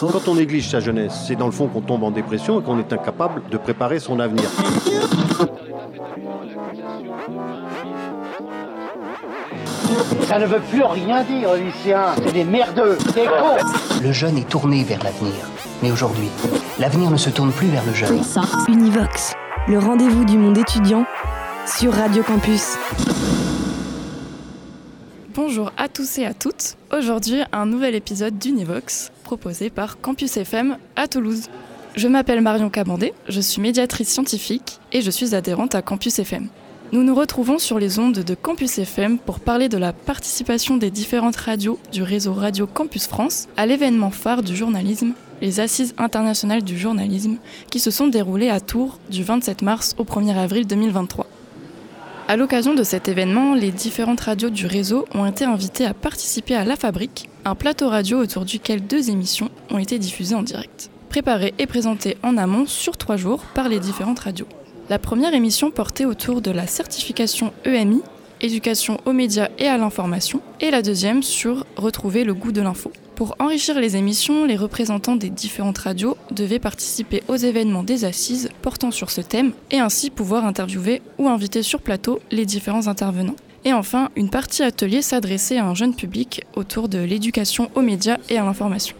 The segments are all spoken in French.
Quand on néglige sa jeunesse, c'est dans le fond qu'on tombe en dépression et qu'on est incapable de préparer son avenir. Ça ne veut plus rien dire, lycéens. C'est des merdeux, des cons. Le jeune est tourné vers l'avenir. Mais aujourd'hui, l'avenir ne se tourne plus vers le jeune. Univox, le rendez-vous du monde étudiant sur Radio Campus. Bonjour à tous et à toutes. Aujourd'hui, un nouvel épisode d'Univox proposé par Campus FM à Toulouse. Je m'appelle Marion Cabandé, je suis médiatrice scientifique et je suis adhérente à Campus FM. Nous nous retrouvons sur les ondes de Campus FM pour parler de la participation des différentes radios du réseau Radio Campus France à l'événement phare du journalisme, les Assises internationales du journalisme, qui se sont déroulées à Tours du 27 mars au 1er avril 2023. À l'occasion de cet événement, les différentes radios du réseau ont été invitées à participer à La Fabrique, un plateau radio autour duquel deux émissions ont été diffusées en direct, préparées et présentées en amont sur trois jours par les différentes radios. La première émission portait autour de la certification EMI, éducation aux médias et à l'information, et la deuxième sur retrouver le goût de l'info. Pour enrichir les émissions, les représentants des différentes radios devaient participer aux événements des assises portant sur ce thème et ainsi pouvoir interviewer ou inviter sur plateau les différents intervenants. Et enfin, une partie atelier s'adressait à un jeune public autour de l'éducation aux médias et à l'information.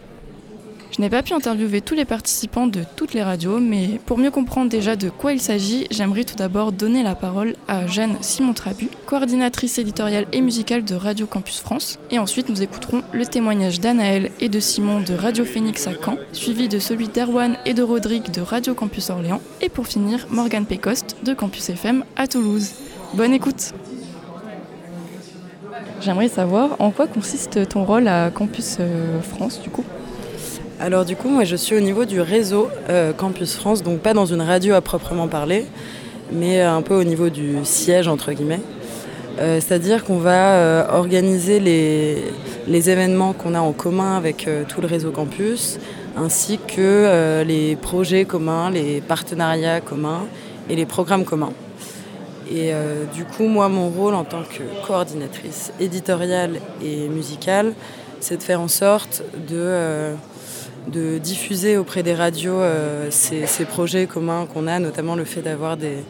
Je n'ai pas pu interviewer tous les participants de toutes les radios, mais pour mieux comprendre déjà de quoi il s'agit, j'aimerais tout d'abord donner la parole à Jeanne Simon Trabu, coordinatrice éditoriale et musicale de Radio Campus France. Et ensuite, nous écouterons le témoignage d'Anaël et de Simon de Radio Phoenix à Caen, suivi de celui d'Erwan et de Rodrigue de Radio Campus Orléans. Et pour finir, Morgane Pécoste de Campus FM à Toulouse. Bonne écoute! J'aimerais savoir en quoi consiste ton rôle à Campus euh, France du coup? Alors du coup, moi je suis au niveau du réseau euh, Campus France, donc pas dans une radio à proprement parler, mais un peu au niveau du siège entre guillemets. Euh, c'est-à-dire qu'on va euh, organiser les événements qu'on a en commun avec tout le réseau campus, ainsi que les projets communs, les partenariats communs et les programmes communs. Et du coup, moi, mon rôle en tant que coordinatrice éditoriale et musicale, c'est de faire en sorte de de diffuser auprès des radios euh, ces, projets communs qu'on a, notamment le fait d'avoir des,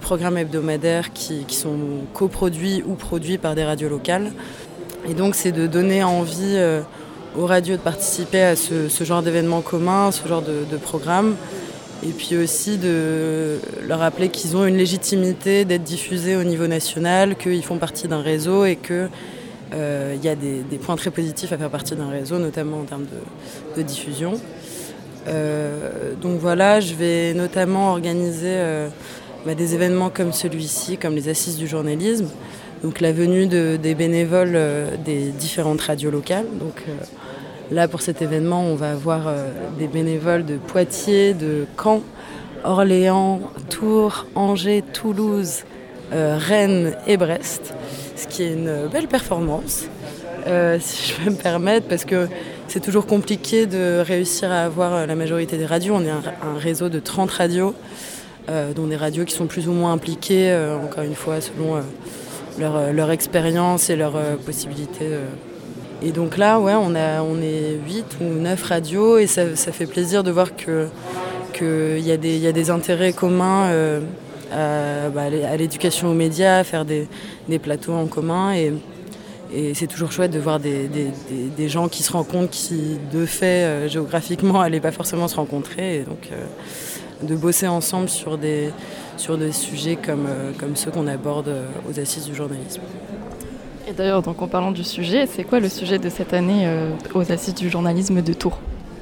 programmes hebdomadaires qui, sont coproduits ou produits par des radios locales. Et donc c'est de donner envie euh, aux radios de participer à ce, genre d'événements communs, ce genre de, de programme. Et puis aussi de leur rappeler qu'ils ont une légitimité d'être diffusés au niveau national, qu'ils font partie d'un réseau et que euh, y a des, points très positifs à faire partie d'un réseau, notamment en termes de, diffusion. Euh, donc voilà, je vais notamment organiser euh, bah, des événements comme celui-ci, comme les assises du journalisme. Donc la venue des bénévoles des différentes radios locales. Donc là pour cet événement, on va avoir des bénévoles de Poitiers, de Caen, Orléans, Tours, Angers, Toulouse, Rennes et Brest ce qui est une belle performance, euh, si je peux me permettre, parce que c'est toujours compliqué de réussir à avoir la majorité des radios. On est un, réseau de 30 radios, euh, dont des radios qui sont plus ou moins impliquées, euh, encore une fois, selon leur, expérience et leurs possibilités. Et donc là, ouais, on, a, on est 8 ou 9 radios et ça, fait plaisir de voir qu'il que y, y, a des intérêts communs bah, à l'éducation aux médias, à faire des, plateaux en commun. Et, c'est toujours chouette de voir des, gens qui se rencontrent, qui de fait euh, géographiquement n'allaient pas forcément se rencontrer. Et donc euh, de bosser ensemble sur des, sur des sujets comme, euh, comme ceux qu'on aborde aux assises du journalisme. Et d'ailleurs, donc en parlant du sujet, c'est quoi le sujet de cette année aux assises du journalisme de Tours?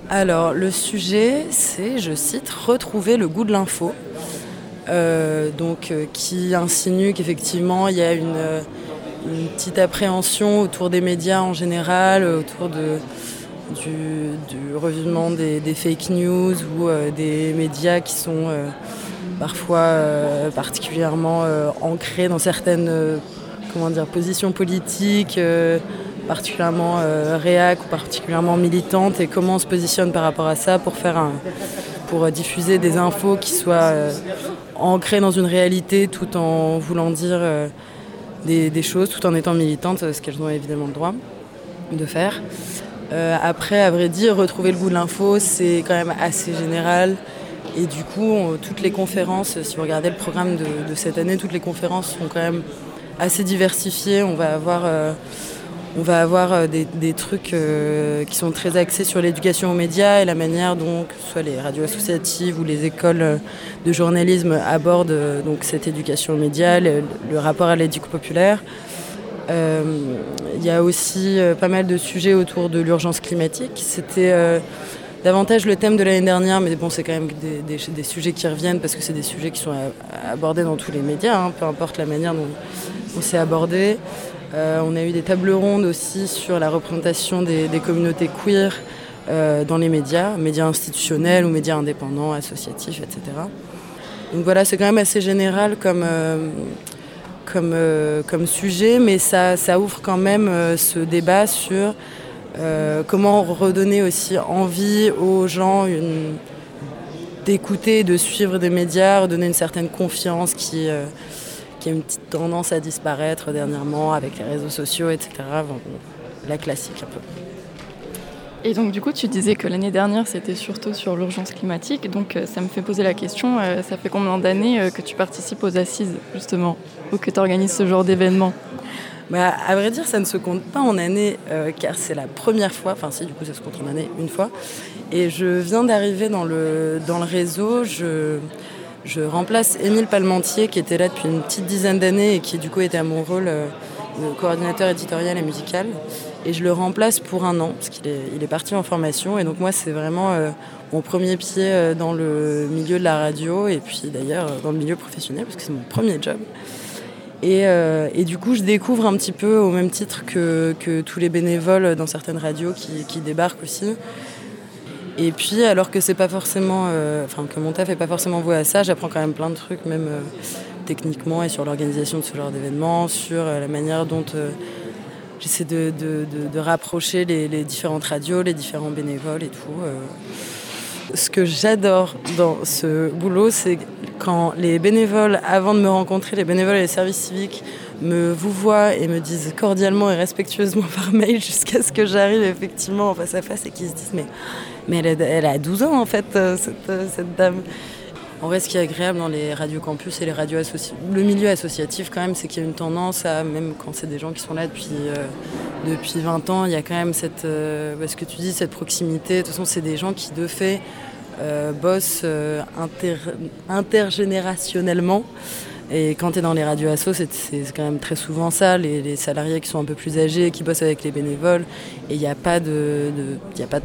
Alors le sujet, c'est, je cite, retrouver le goût de l'info. Euh, donc, euh, qui insinue qu'effectivement il y a une, euh, petite appréhension autour des médias en général, autour de, du, revivement des, fake news ou des médias qui sont parfois particulièrement ancrés dans certaines comment dire, positions politiques, particulièrement réac ou particulièrement militantes, et comment on se positionne par rapport à ça pour faire pour diffuser des infos qui soient ancrée dans une réalité tout en voulant dire euh, des, choses, tout en étant militante, ce qu'elles ont évidemment le droit de faire. Euh, après, à vrai dire, retrouver le goût de l'info, c'est quand même assez général. Et du coup, toutes les conférences, si vous regardez le programme de, cette année, toutes les conférences sont quand même assez diversifiées. On va avoir, euh, on va avoir euh, des, trucs qui sont très axés sur l'éducation aux médias et la manière dont soit les radios associatives ou les écoles de journalisme abordent donc cette éducation aux médias, le, rapport à l'éducation populaire. Euh, il y a aussi euh, pas mal de sujets autour de l'urgence climatique. C'était euh, davantage le thème de l'année dernière, mais bon, c'est quand même des, sujets qui reviennent parce que c'est des sujets qui sont abordés dans tous les médias, hein, peu importe la manière dont on s'est abordé. on a eu des tables rondes aussi sur la représentation des, communautés queer dans les médias, médias institutionnels ou médias indépendants, associatifs, etc. Donc voilà, c'est quand même assez général comme, euh, sujet, mais ça, ça, ouvre quand même euh, ce débat sur euh, comment redonner aussi envie aux gens d'écouter, de suivre des médias, donner une certaine confiance qui, qui a une petite tendance à disparaître dernièrement avec les réseaux sociaux, etc. la classique un peu. Et donc du coup, tu disais que l'année dernière, c'était surtout sur l'urgence climatique. Donc ça me fait poser la question, ça fait combien d'années que tu participes aux assises, justement ou que tu organises ce genre d'événement? Bah, à vrai dire, ça ne se compte pas en années, euh, car c'est la première fois, enfin si, du coup ça se compte en année une fois. Et je viens d'arriver dans le, dans le réseau, je, je remplace Émile Palmentier, qui était là depuis une petite dizaine d'années et qui du coup était à mon rôle euh, de coordinateur éditorial et musical. Et je le remplace pour un an, parce qu'il est, il est parti en formation. Et donc moi, c'est vraiment euh, mon premier pied dans le milieu de la radio, et puis d'ailleurs dans le milieu professionnel, parce que c'est mon premier job. Euh, et, du coup, je découvre un petit peu au même titre que, tous les bénévoles dans certaines radios qui, débarquent aussi. Et puis, alors que c'est pas forcément, euh, enfin que mon taf n'est pas forcément voué à ça, j'apprends quand même plein de trucs, même euh, techniquement et sur l'organisation de ce genre d'événements, sur la manière dont j'essaie de, rapprocher les, les, différentes radios, les différents bénévoles et tout. Ce que j'adore dans ce boulot, c'est quand les bénévoles, avant de me rencontrer, les bénévoles et les services civiques me vous voient et me disent cordialement et respectueusement par mail jusqu'à ce que j'arrive effectivement en face à face et qu'ils se disent mais, mais elle, a, 12 ans en fait, euh, euh, cette, dame. En vrai, ce qui est agréable dans les radios campus et les radios le milieu associatif quand même, c'est qu'il y a une tendance à, même quand c'est des gens qui sont là depuis, euh, depuis 20 ans, il y a quand même cette, ce que tu dis, cette proximité. De toute façon, c'est des gens qui, de fait, bossent intergénérationnellement. Et quand tu es dans les radios assos, c'est quand même très souvent ça, les, salariés qui sont un peu plus âgés, qui bossent avec les bénévoles. Et il n'y a pas de, de a pas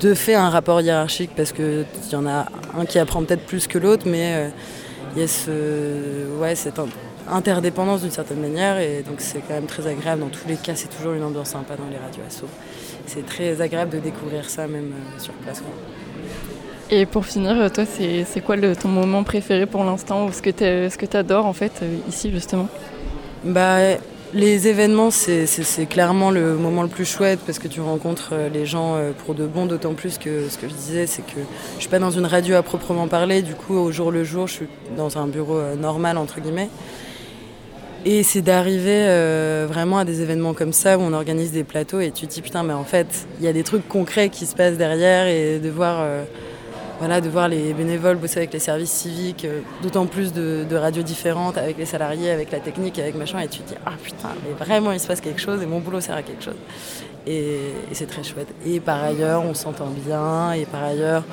de fait un rapport hiérarchique parce qu'il y en a un qui apprend peut-être plus que l'autre, mais il euh, y a ce, ouais, cette interdépendance d'une certaine manière. Et donc c'est quand même très agréable. Dans tous les cas, c'est toujours une ambiance sympa dans les radios assos. C'est très agréable de découvrir ça même sur place. Et pour finir, toi, c'est quoi ton moment préféré pour l'instant ou ce que tu adores en fait euh, ici justement? Bah, Les événements, c'est clairement le moment le plus chouette parce que tu rencontres euh, les gens euh, pour de bon, d'autant plus que ce que je disais, c'est que je suis pas dans une radio à proprement parler, du coup, au jour le jour, je suis dans un bureau normal, entre guillemets. Et c'est d'arriver vraiment à des événements comme ça où on organise des plateaux et tu te dis putain mais en fait il y a des trucs concrets qui se passent derrière et de voir voilà, de voir les bénévoles bosser avec les services civiques, euh, d'autant plus de, radios différentes, avec les salariés, avec la technique, avec machin, et tu te dis, ah putain, mais vraiment il se passe quelque chose et mon boulot sert à quelque chose. Et, c'est très chouette. Et par ailleurs, on s'entend bien, et par ailleurs,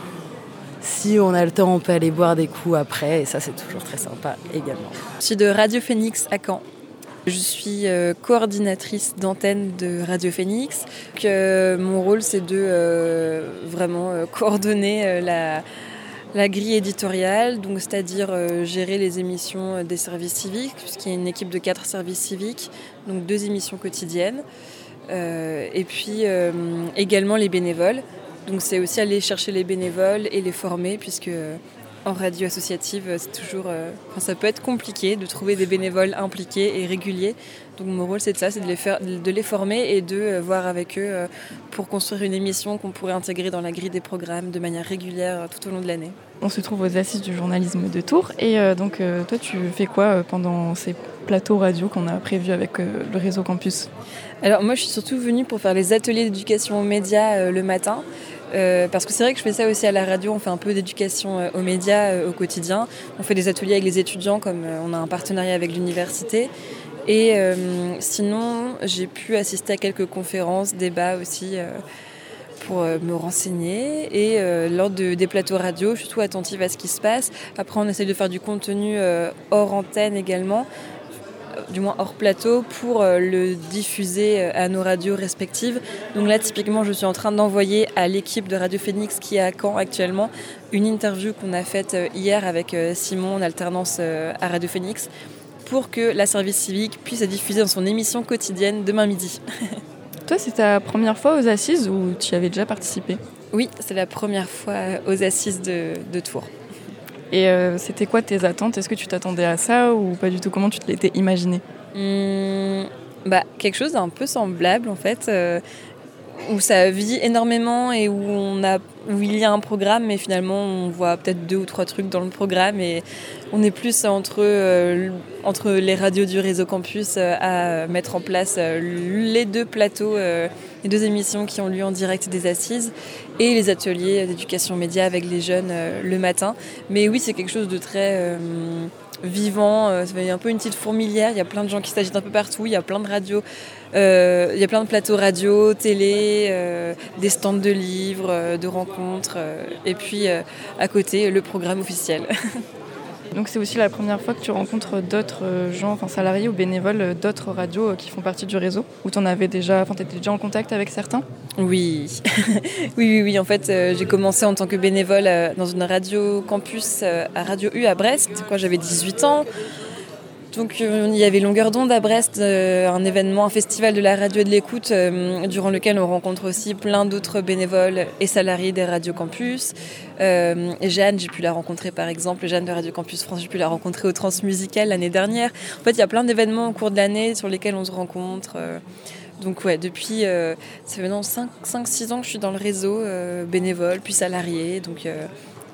si on a le temps, on peut aller boire des coups après, et ça c'est toujours très sympa également. Je suis de Radio Phoenix à Caen. Je suis euh, coordinatrice d'antenne de Radio Phoenix. mon rôle, c'est de euh, vraiment euh, coordonner la, grille éditoriale, c'est-à-dire gérer les émissions des services civiques, puisqu'il y a une équipe de quatre services civiques, donc deux émissions quotidiennes. et puis également les bénévoles. Donc c'est aussi aller chercher les bénévoles et les former, puisque en radio associative, c'est toujours, euh, ça peut être compliqué de trouver des bénévoles impliqués et réguliers. Donc mon rôle c'est de ça, c'est de les faire, de les former et de euh, voir avec eux euh, pour construire une émission qu'on pourrait intégrer dans la grille des programmes de manière régulière tout au long de l'année. On se trouve aux assises du journalisme de Tours et donc toi tu fais quoi pendant ces plateau radio qu'on a prévu avec le réseau campus? Alors moi je suis surtout venue pour faire les ateliers d'éducation aux médias le matin. Parce que c'est vrai que je fais ça aussi à la radio, on fait un peu d'éducation aux médias au quotidien. On fait des ateliers avec les étudiants comme on a un partenariat avec l'université. Et sinon, j'ai pu assister à quelques conférences, débats aussi pour euh, me renseigner. Et euh, lors de, des plateaux radio, je suis tout attentive à ce qui se passe. Après, on essaye de faire du contenu euh, hors antenne également du moins hors plateau, pour le diffuser à nos radios respectives. Donc là, typiquement, je suis en train d'envoyer à l'équipe de Radio Phoenix qui est à Caen actuellement une interview qu'on a faite hier avec Simon en alternance à Radio Phoenix pour que la service civique puisse être diffusée dans son émission quotidienne demain midi. Toi, c'est ta première fois aux assises ou tu y avais déjà participé? Oui, c'est la première fois aux assises de, Tours. Et euh, c'était quoi tes attentes? Est-ce que tu t'attendais à ça ou pas du tout? Comment tu te l'étais imaginé? Mmh, bah, Quelque chose d'un peu semblable en fait. Euh, où ça vit énormément et où, il y a un programme, mais finalement on voit peut-être deux ou trois trucs dans le programme et on est plus entre, euh, entre les radios du réseau campus à mettre en place les deux plateaux, les deux émissions qui ont lieu en direct des assises et les ateliers d'éducation média avec les jeunes le matin. Mais oui, c'est quelque chose de très vivant, c'est un peu une petite fourmilière, il y a plein de gens qui s'agitent un peu partout, il y a plein de radios euh, il y a plein de plateaux radio, télé, euh, des stands de livres, euh, de rencontres, et puis à côté le programme officiel. Donc c'est aussi la première fois que tu rencontres d'autres gens, enfin salariés ou bénévoles d'autres radios qui font partie du réseau Ou tu en avais déjà, enfin étais déjà en contact avec certains? Oui, oui, oui, oui. En fait, j'ai commencé en tant que bénévole dans une radio campus à Radio U à Brest quand j'avais 18 ans. Donc euh, il y avait Longueur d'onde à Brest, euh, un événement, un festival de la radio et de l'écoute, euh, durant lequel on rencontre aussi plein d'autres bénévoles et salariés des radios campus. Jeanne, j'ai pu la rencontrer par exemple, Jeanne de Radio Campus France, j'ai pu la rencontrer au Transmusical l'année dernière. En fait, il y a plein d'événements au cours de l'année sur lesquels on se rencontre. Donc ouais, depuis, c'est maintenant 5-6 ans que je suis dans le réseau, bénévole, puis salarié. Donc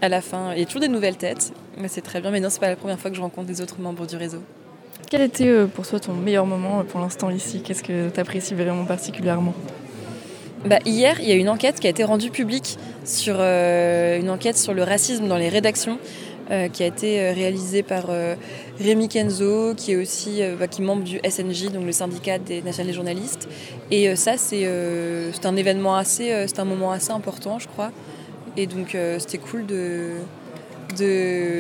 à la fin, il y a toujours des nouvelles têtes, mais c'est très bien. Mais non, c'est pas la première fois que je rencontre des autres membres du réseau. Quel était euh, pour toi ton meilleur moment euh, pour l'instant ici? Qu'est-ce que tu apprécies vraiment particulièrement? Bah, hier, il y a une enquête qui a été rendue publique sur euh, une enquête sur le racisme dans les rédactions. Qui a été réalisée par Rémi Kenzo, qui est aussi bah, qui membre du SNJ, donc le syndicat des nationaux journalistes. Et ça, c'est un événement assez, c'est un moment assez important, je crois. Et donc, c'était cool de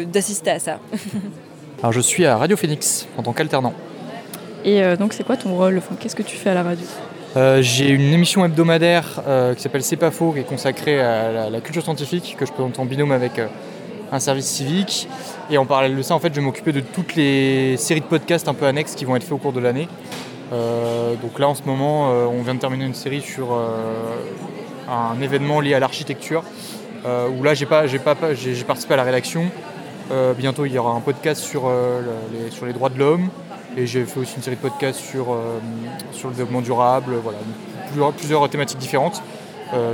d'assister à ça. Alors je suis à Radio Phoenix en tant qu'alternant. Et euh, donc c'est quoi ton rôle? Qu'est-ce que tu fais à la radio? Euh, J'ai une émission hebdomadaire euh, qui s'appelle C'est pas faux, qui est consacrée à la, culture scientifique, que je présente en binôme avec un service civique. Et en parallèle de ça, en fait, je vais m'occuper de toutes les séries de podcasts un peu annexes qui vont être faits au cours de l'année. donc là, en ce moment, on vient de terminer une série sur un événement lié à l'architecture, où là, j'ai participé à la rédaction. Euh, bientôt, il y aura un podcast sur, euh, les, sur les droits de l'homme. Et j'ai fait aussi une série de podcasts sur, euh, sur le développement durable. Voilà, plusieurs thématiques différentes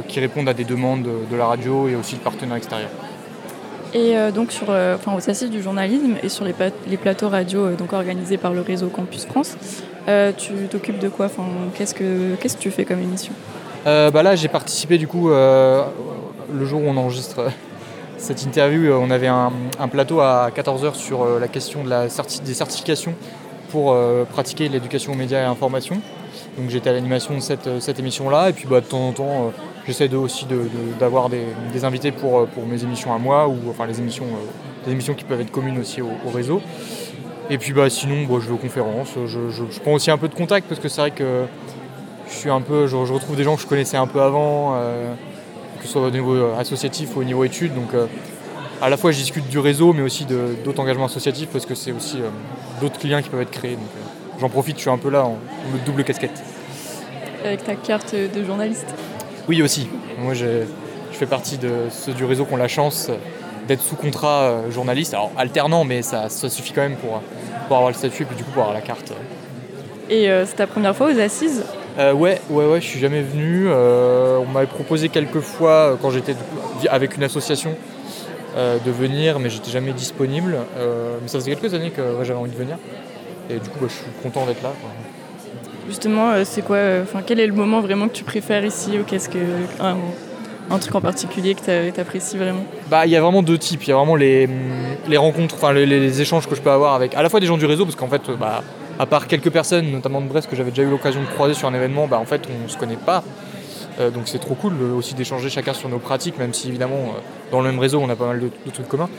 qui répondent à des demandes de, la radio et aussi de partenaires extérieurs. Et donc sur, enfin, aux assises du journalisme et sur les, plateaux radio donc organisés par le réseau Campus France, tu t'occupes de quoi? Enfin, qu'est-ce, que, que tu fais comme émission? Bah Là j'ai participé du coup le jour où on enregistre cette interview, euh, on avait un, plateau à 14h sur euh, la question des certifications pour euh, pratiquer l'éducation aux médias et à l'information. Donc j'étais à l'animation de cette, émission-là. Et puis bah, de temps en temps, j'essaie aussi d'avoir des, invités pour, pour mes émissions à moi, ou enfin les émissions, des émissions qui peuvent être communes aussi au, réseau. Et puis bah, sinon, je vais aux conférences. Je, prends aussi un peu de contact parce que c'est vrai que je suis un peu, je, retrouve des gens que je connaissais un peu avant que ce soit au niveau euh, associatif ou au niveau études. Donc euh, à la fois je discute du réseau mais aussi d'autres engagements associatifs parce que c'est aussi euh, d'autres clients qui peuvent être créés. Donc j'en profite, je suis un peu là en, double casquette. Avec ta carte de journaliste Oui aussi. Moi je fais partie de ceux du réseau qui ont la chance d'être sous contrat journaliste. Alors alternant mais ça, suffit quand même pour, pour avoir le statut et puis du coup pour avoir la carte. Et c'est ta première fois aux assises? Euh, ouais, ouais, ouais, je suis jamais venu. Euh, on m'avait proposé quelques fois euh, quand j'étais avec une association de venir, mais j'étais jamais disponible. mais ça faisait quelques années que j'avais envie de venir. Et du coup, bah, je suis content d'être là. quoi. Justement, euh, c'est quoi, euh, enfin, quel est le moment vraiment que tu préfères ici ou qu'est-ce que un, truc en particulier que tu apprécies vraiment? Bah, il y a vraiment deux types. Il y a vraiment les, rencontres, les, échanges que je peux avoir avec à la fois des gens du réseau, parce qu'en fait, bah, à part quelques personnes, notamment de Brest, que j'avais déjà eu l'occasion de croiser sur un événement, bah, en fait, on se connaît pas. Euh, donc c'est trop cool aussi d'échanger chacun sur nos pratiques, même si évidemment dans le même réseau on a pas mal de trucs communs.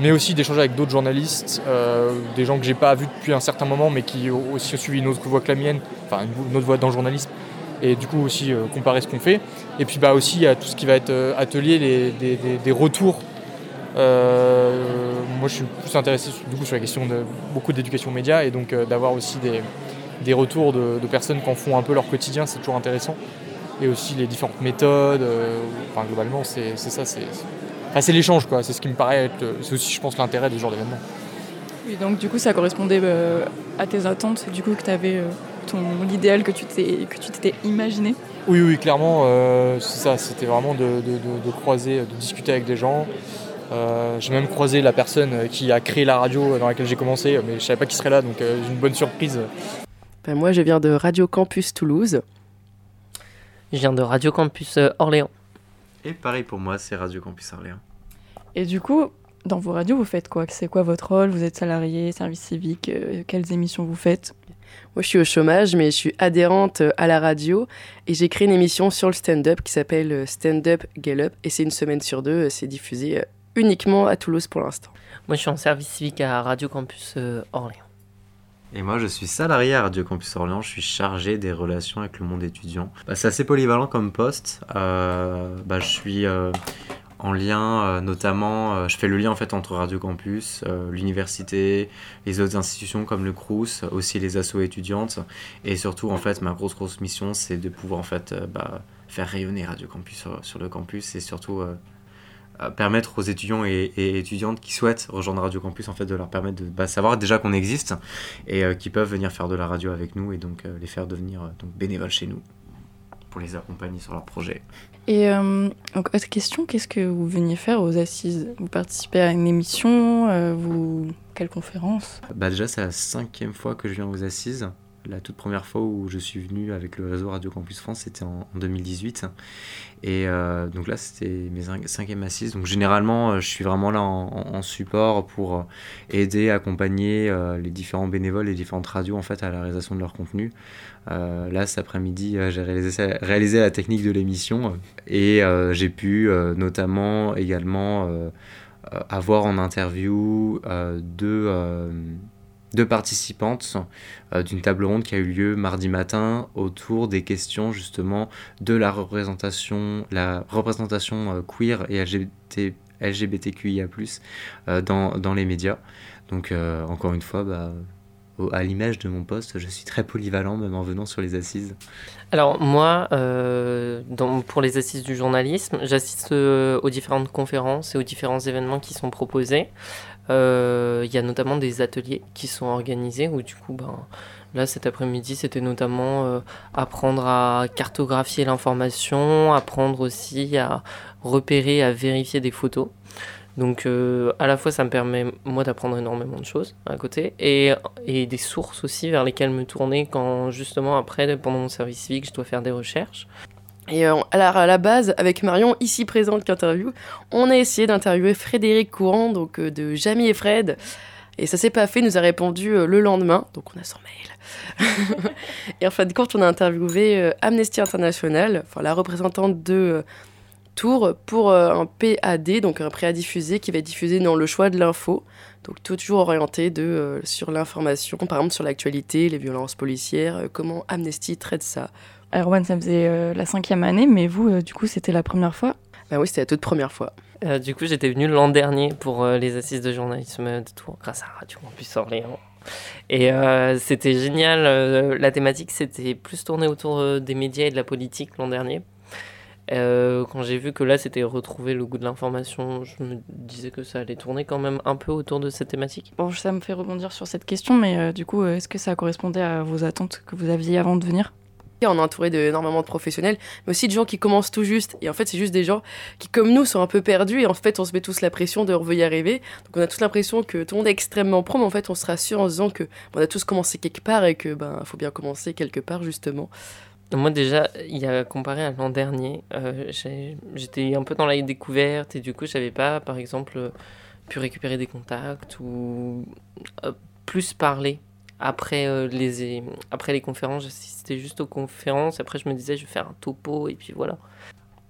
Mais aussi d'échanger avec d'autres journalistes, euh, des gens que j'ai pas vus depuis un certain moment, mais qui ont aussi suivi une autre voie que la mienne, enfin une, autre voie dans le journalisme. Et du coup aussi euh, comparer ce qu'on fait. Et puis bah aussi a tout ce qui va être euh, atelier, des, des- des retours. Moi je suis plus intéressé du coup sur la question de beaucoup d'éducation média et donc d'avoir aussi des, des retours de, personnes qui en font un peu leur quotidien, c'est toujours intéressant. Et aussi les différentes méthodes. enfin globalement c'est c'est ça, c'est enfin, c'est l'échange quoi. C'est ce qui me paraît être. euh, C'est aussi je pense l'intérêt des genres d'événements. Oui, donc du coup, ça correspondait euh, à tes attentes, du coup, que tu avais ton l'idéal que tu t'es que tu t'étais imaginé. Oui, oui, clairement, euh, c'est ça. C'était vraiment de, de- de- de croiser, de discuter avec des gens. Euh, j'ai même croisé la personne qui a créé la radio dans laquelle j'ai commencé, mais je savais pas qui serait là, donc euh, j'ai une bonne surprise. Ben, moi, je viens de Radio Campus Toulouse. Je viens de Radio Campus euh, Orléans. Et pareil pour moi, c'est Radio Campus Orléans. Et du coup, dans vos radios, vous faites quoi? C'est quoi votre rôle? Vous êtes salarié, service civique euh, Quelles émissions vous faites? Moi, je suis au chômage, mais je suis adhérente euh, à la radio et j'ai créé une émission sur le stand-up qui s'appelle euh, Stand Up Get Up et c'est une semaine sur deux. C'est diffusé uniquement à Toulouse pour l'instant. Moi, je suis en service civique à Radio Campus Orléans. Et moi, je suis salarié à Radio Campus Orléans. Je suis chargé des relations avec le monde étudiant. Bah, c'est assez polyvalent comme poste. Euh, bah, je suis euh, en lien, euh, notamment, je fais le lien en fait entre Radio Campus, l'université, les autres institutions comme le Crous, aussi les assos étudiantes. Et surtout, en fait, ma grosse grosse mission, c'est de pouvoir en fait bah, faire rayonner Radio Campus sur, le campus et surtout permettre aux étudiants et, et étudiantes qui souhaitent rejoindre Radio Campus en fait de leur permettre de bah, savoir déjà qu'on existe et euh, qui peuvent venir faire de la radio avec nous et donc euh, les faire devenir euh, donc bénévoles chez nous pour les accompagner sur leurs projets. Et euh, donc, autre question, qu'est-ce que vous veniez faire aux assises? Vous participez à une émission euh, vous... Quelle conférence? Bah déjà c'est la cinquième fois que je viens aux assises. La toute première fois où je suis venu avec le réseau Radio Campus France, c'était en, en 2018. Et euh, donc là, c'était mes cin- cinquièmes assises. Donc généralement, euh, je suis vraiment là en, support pour euh, aider, accompagner les différents bénévoles, les différentes radios en fait à la réalisation de leur contenu. Là, cet après-midi, j'ai réalisé, la technique de l'émission et j'ai pu notamment également avoir en interview deux, deux participantes euh, d'une table ronde qui a eu lieu mardi matin autour des questions justement de la représentation, la représentation euh, queer et LGBT, LGBTQIA+, euh, dans, dans les médias. Donc euh, encore une fois, bah, à l'image de mon poste, je suis très polyvalent même en venant sur les assises. Alors moi, pour les assises du journalisme, j'assiste aux différentes conférences et aux différents événements qui sont proposés. Euh, Il y a notamment des ateliers qui sont organisés où du coup, ben, là cet après-midi, c'était notamment euh, apprendre à cartographier l'information, apprendre aussi à repérer, à vérifier des photos. Donc euh, à la fois ça me permet moi d'apprendre énormément de choses à côté et, et des sources aussi vers lesquelles me tourner quand justement après pendant mon service civique je dois faire des recherches. Et euh, alors, à la base, avec Marion, ici présente qu'interview, on a essayé d'interviewer Frédéric Courant, donc euh, de Jamie et Fred. Et ça s'est pas fait, il nous a répondu euh, le lendemain, donc on a son mail. et en fin de compte, on a interviewé Amnesty International, enfin la représentante de Tours, pour un PAD, donc un prêt à diffuser, qui va être diffusé dans le choix de l'info. Donc toujours orienté sur l'information, par exemple sur l'actualité, les violences policières, comment Amnesty traite ça. Erwan, ça faisait euh, la cinquième année, mais vous, euh, du coup, c'était la première fois Ben oui, c'était la toute première fois. Euh, du coup j'étais venu l'an dernier pour euh, les assises de journalisme de Tours grâce à Radio Campus Orléans. Et euh, c'était génial. euh, la thématique c'était plus tourné autour euh, des médias et de la politique l'an dernier. Euh, quand j'ai vu que là c'était retrouver le goût de l'information, je me disais que ça allait tourner quand même un peu autour de cette thématique. Bon, ça me fait rebondir sur cette question, mais euh, du coup, euh, est-ce que ça correspondait à vos attentes que vous aviez avant de venir? On est entouré d'énormément de professionnels, mais aussi de gens qui commencent tout juste. Et en fait, c'est juste des gens qui, comme nous, sont un peu perdus. Et en fait, on se met tous la pression de revenir y arriver. Donc, on a tous l'impression que tout le monde est extrêmement pro, mais en fait, on se rassure en se disant que on a tous commencé quelque part et que ben, faut bien commencer quelque part justement. Moi déjà, il y a comparé à l'an dernier, euh, j'étais un peu dans la découverte et du coup, j'avais pas, par exemple, pu récupérer des contacts ou euh, plus parler après, euh, les, après les conférences, j'assistais juste aux conférences. Après, je me disais, je vais faire un topo et puis voilà.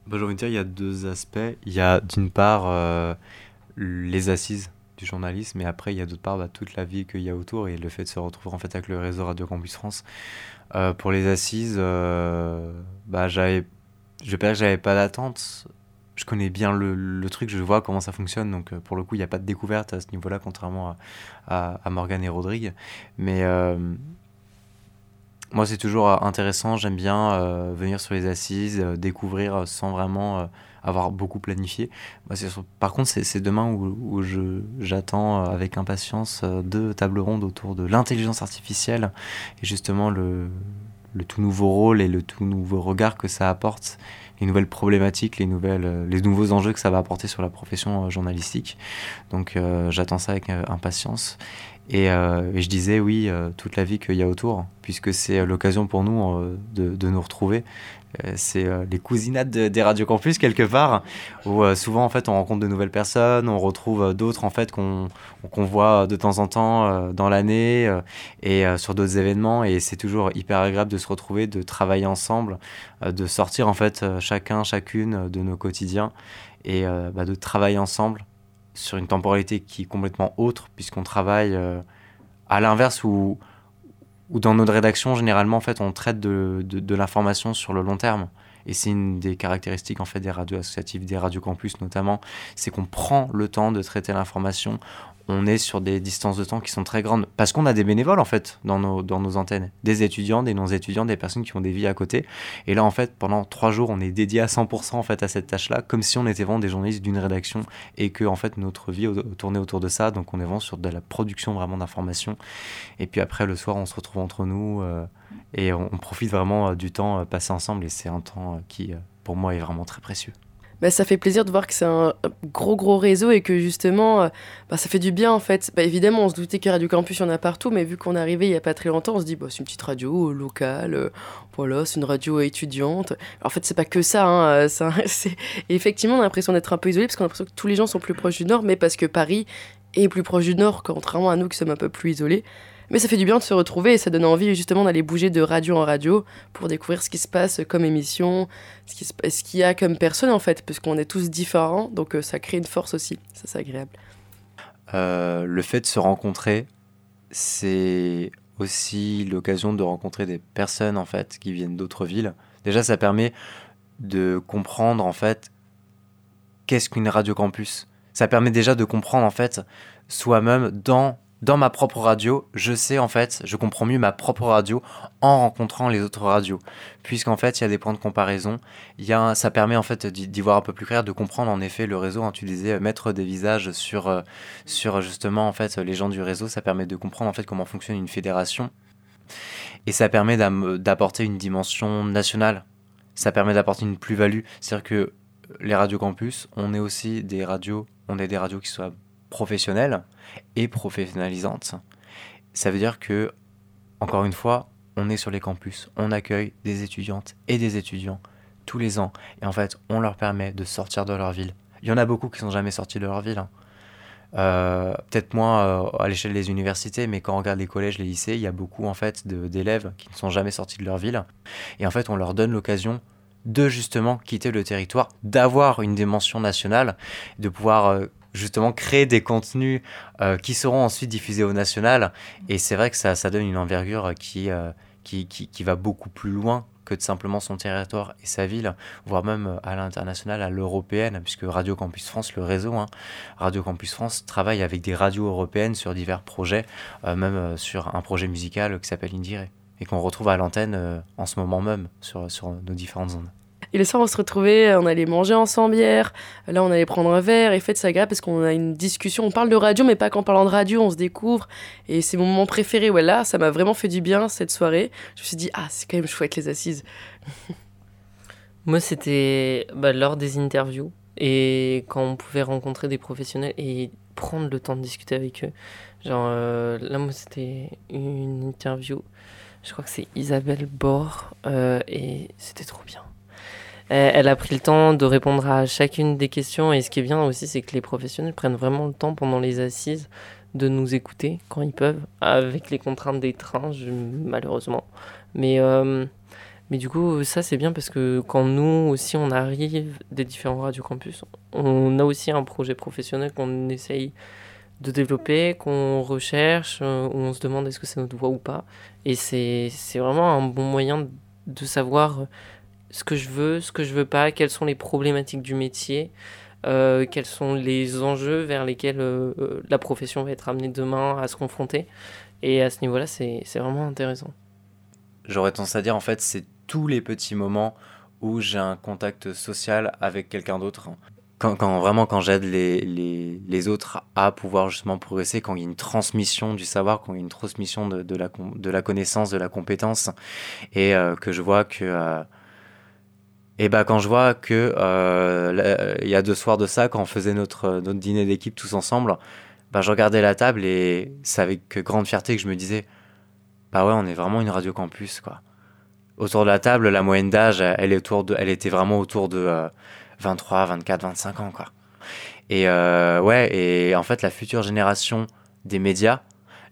Bah, J'ai envie de dire, il y a deux aspects. Il y a d'une part euh, les assises du journalisme, et après, il y a d'autre part bah, toute la vie qu'il y a autour et le fait de se retrouver en fait avec le réseau Radio Campus France. Euh, pour les assises, bah, j'avais, je vais que j'avais pas d'attente je connais bien le, truc, je vois comment ça fonctionne. Donc, euh, pour le coup, il n'y a pas de découverte à ce niveau-là, contrairement à, à, Morgan et Rodrigue. Mais euh, moi, c'est toujours intéressant. J'aime bien euh, venir sur les assises, découvrir sans vraiment avoir beaucoup planifié. Par contre, c'est demain où, où j'attends avec impatience deux tables rondes autour de l'intelligence artificielle et justement le, le tout nouveau rôle et le tout nouveau regard que ça apporte les nouvelles problématiques, les, nouvelles, euh, les nouveaux enjeux que ça va apporter sur la profession euh, journalistique. Donc euh, j'attends ça avec impatience. Et, je disais oui, toute la vie qu'il y a autour, puisque c'est l'occasion pour nous de, nous retrouver. C'est les cousinades des Radio Campus quelque part, où souvent en fait on rencontre de nouvelles personnes, on retrouve d'autres en fait qu'on qu'on voit de temps en temps dans l'année et sur d'autres événements, et c'est toujours hyper agréable de se retrouver, de travailler ensemble, de sortir en fait chacun, chacune de nos quotidiens et bah, de travailler ensemble sur une temporalité qui est complètement autre, puisqu'on travaille euh, à l'inverse où dans notre rédaction, généralement, en fait, on traite de, de, de l'information sur le long terme. Et c'est une des caractéristiques en fait des radios associatives, des radios campus notamment, c'est qu'on prend le temps de traiter l'information on est sur des distances de temps qui sont très grandes. Parce qu'on a des bénévoles, en fait, dans nos, dans nos antennes. Des étudiants, des non-étudiants, des personnes qui ont des vies à côté. Et là, en fait, pendant trois jours, on est dédié à 100% en fait, à cette tâche-là, comme si on était vraiment des journalistes d'une rédaction et que, en fait, notre vie tournait autour de ça. Donc, on est vraiment sur de la production vraiment d'informations. Et puis après, le soir, on se retrouve entre nous euh, et on, profite vraiment euh, du temps euh, passé ensemble. Et c'est un temps qui, pour moi, est vraiment très précieux. Bah, ça fait plaisir de voir que c'est un gros gros réseau et que justement euh, bah, ça fait du bien en fait. Bah, évidemment on se doutait que Radio Campus il y en a partout mais vu qu'on est arrivé il y a pas très longtemps on se dit bah, c'est une petite radio locale, euh, voilà c'est une radio étudiante. en fait c'est pas que ça, hein, euh, ça effectivement on a l'impression d'être un peu isolé parce qu'on a l'impression que tous les gens sont plus proches du nord mais parce que Paris est plus proche du nord contrairement à nous qui sommes un peu plus isolés. Mais ça fait du bien de se retrouver et ça donne envie justement d'aller bouger de radio en radio pour découvrir ce qui se passe comme émission, ce qu'il y a comme personne en fait, parce qu'on est tous différents, donc euh, ça crée une force aussi, ça c'est agréable. Euh, le fait de se rencontrer, c'est aussi l'occasion de rencontrer des personnes en fait qui viennent d'autres villes. Déjà, ça permet de comprendre en fait qu'est-ce qu'une radio campus? Ça permet déjà de comprendre en fait soi-même dans dans ma propre radio, je sais en fait, je comprends mieux ma propre radio en rencontrant les autres radios. Puisqu'en fait, il y a des points de comparaison. Y a, ça permet en fait d'y voir un peu plus clair, de comprendre en effet le réseau. Hein, tu disais mettre des visages sur, euh, sur justement en fait les gens du réseau, ça permet de comprendre en fait comment fonctionne une fédération. Et ça permet d'apporter une dimension nationale. Ça permet d'apporter une plus-value. C'est-à-dire que les radios campus, on est aussi des radios, on est des radios qui soient professionnelles et professionnalisante. Ça veut dire que, encore une fois, on est sur les campus, on accueille des étudiantes et des étudiants tous les ans, et en fait, on leur permet de sortir de leur ville. Il y en a beaucoup qui sont jamais sortis de leur ville. Hein. Euh, peut-être moins euh, à l'échelle des universités, mais quand on regarde les collèges, les lycées, il y a beaucoup en fait d'élèves qui ne sont jamais sortis de leur ville. Et en fait, on leur donne l'occasion de justement quitter le territoire, d'avoir une dimension nationale, de pouvoir euh, justement créer des contenus euh, qui seront ensuite diffusés au national. Et c'est vrai que ça, ça donne une envergure qui, euh, qui, qui, qui, va beaucoup plus loin que de simplement son territoire et sa ville, voire même à l'international, à l'européenne, puisque Radio Campus France, le réseau, hein, Radio Campus France travaille avec des radios européennes sur divers projets, euh, même sur un projet musical qui s'appelle Indire, et qu'on retrouve à l'antenne en ce moment même sur, sur nos différentes ondes. Et le soir, on se retrouvait, on allait manger ensemble bière. Là, on allait prendre un verre. Et fait, c'est agréable parce qu'on a une discussion. On parle de radio, mais pas qu'en parlant de radio, on se découvre. Et c'est mon moment préféré. Ouais, là, ça m'a vraiment fait du bien cette soirée. Je me suis dit, ah, c'est quand même chouette les assises. Moi, c'était bah, lors des interviews et quand on pouvait rencontrer des professionnels et prendre le temps de discuter avec eux. Genre, euh, là, moi, c'était une interview. Je crois que c'est Isabelle Bord euh, et c'était trop bien. Elle a pris le temps de répondre à chacune des questions et ce qui est bien aussi, c'est que les professionnels prennent vraiment le temps pendant les assises de nous écouter quand ils peuvent, avec les contraintes des trains, malheureusement. Mais euh, mais du coup, ça c'est bien parce que quand nous aussi on arrive des différents radios campus, on a aussi un projet professionnel qu'on essaye de développer, qu'on recherche, euh, où on se demande est-ce que c'est notre voie ou pas. Et c'est vraiment un bon moyen de savoir ce que je veux, ce que je veux pas, quelles sont les problématiques du métier, euh, quels sont les enjeux vers lesquels euh, la profession va être amenée demain à se confronter. Et à ce niveau-là, c'est vraiment intéressant. J'aurais tendance à dire en fait, c'est tous les petits moments où j'ai un contact social avec quelqu'un d'autre. Quand, quand, vraiment quand j'aide les, les, les, autres à pouvoir justement progresser, quand il y a une transmission du savoir, quand il y a une transmission de, la, de la connaissance, de la compétence, et euh, que je vois que... Euh, et bah quand je vois que euh, il y a deux soirs de ça, quand on faisait notre, notre dîner d'équipe tous ensemble, bah, je regardais la table et c'est avec grande fierté que je me disais, bah ouais, on est vraiment une radio campus, quoi autour de la table, la moyenne d'âge, elle, est autour de, elle était vraiment autour de 23, 24, 25 ans, quoi. Et euh, ouais, et en fait, la future génération des médias,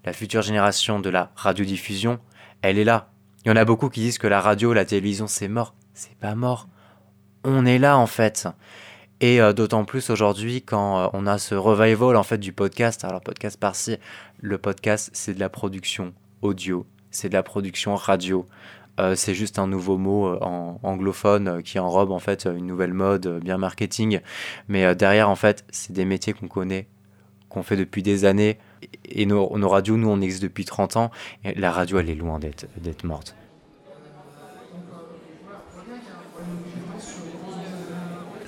la future génération de la radiodiffusion, elle est là. Il y en a beaucoup qui disent que la radio, la télévision, c'est mort. C'est pas mort. On est là, en fait. Et euh, d'autant plus aujourd'hui quand euh, on a ce revival en fait du podcast. Alors podcast par-ci, le podcast c'est de la production audio, c'est de la production radio. Euh, c'est juste un nouveau mot en anglophone qui enrobe en fait une nouvelle mode bien marketing. Mais derrière, en fait, c'est des métiers qu'on connaît, qu'on fait depuis des années. Et nos, radios, nous, on existe depuis 30 ans. Et la radio, elle est loin d'être morte.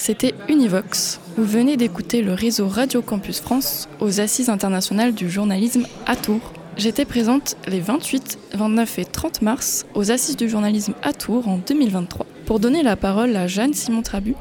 C'était Univox. Vous venez d'écouter le réseau Radio Campus France aux Assises internationales du journalisme à Tours. J'étais présente les 28, 29 et 30 mars aux Assises du journalisme à Tours en 2023 pour donner la parole à Jeanne Simon Trabu,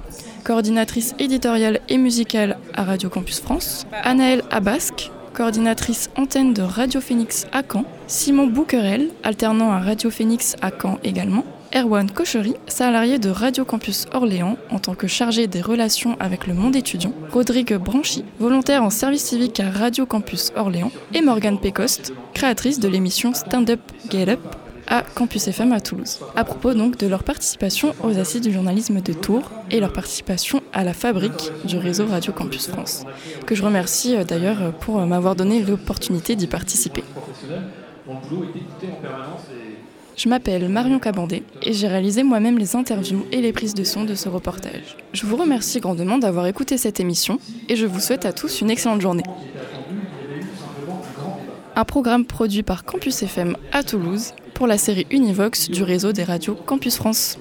coordinatrice éditoriale et musicale à Radio Campus France, Anaëlle Abasque, coordinatrice antenne de Radio Phoenix à Caen, Simon Bouquerel, alternant à Radio Phoenix à Caen également, Erwan Cochery, salarié de Radio Campus Orléans en tant que chargé des relations avec le monde étudiant, Rodrigue Branchy, volontaire en service civique à Radio Campus Orléans, et Morgane Pécoste, créatrice de l'émission Stand Up Get Up à Campus FM à Toulouse. À propos donc de leur participation aux Assises du journalisme de Tours et leur participation à la fabrique du réseau Radio Campus France, que je remercie euh, d'ailleurs pour euh, m'avoir donné l'opportunité d'y participer. Je m'appelle Marion Cabandé et j'ai réalisé moi-même les interviews et les prises de son de ce reportage. Je vous remercie grandement d'avoir écouté cette émission et je vous souhaite à tous une excellente journée. Un programme produit par Campus FM à Toulouse pour la série Univox du réseau des radios Campus France.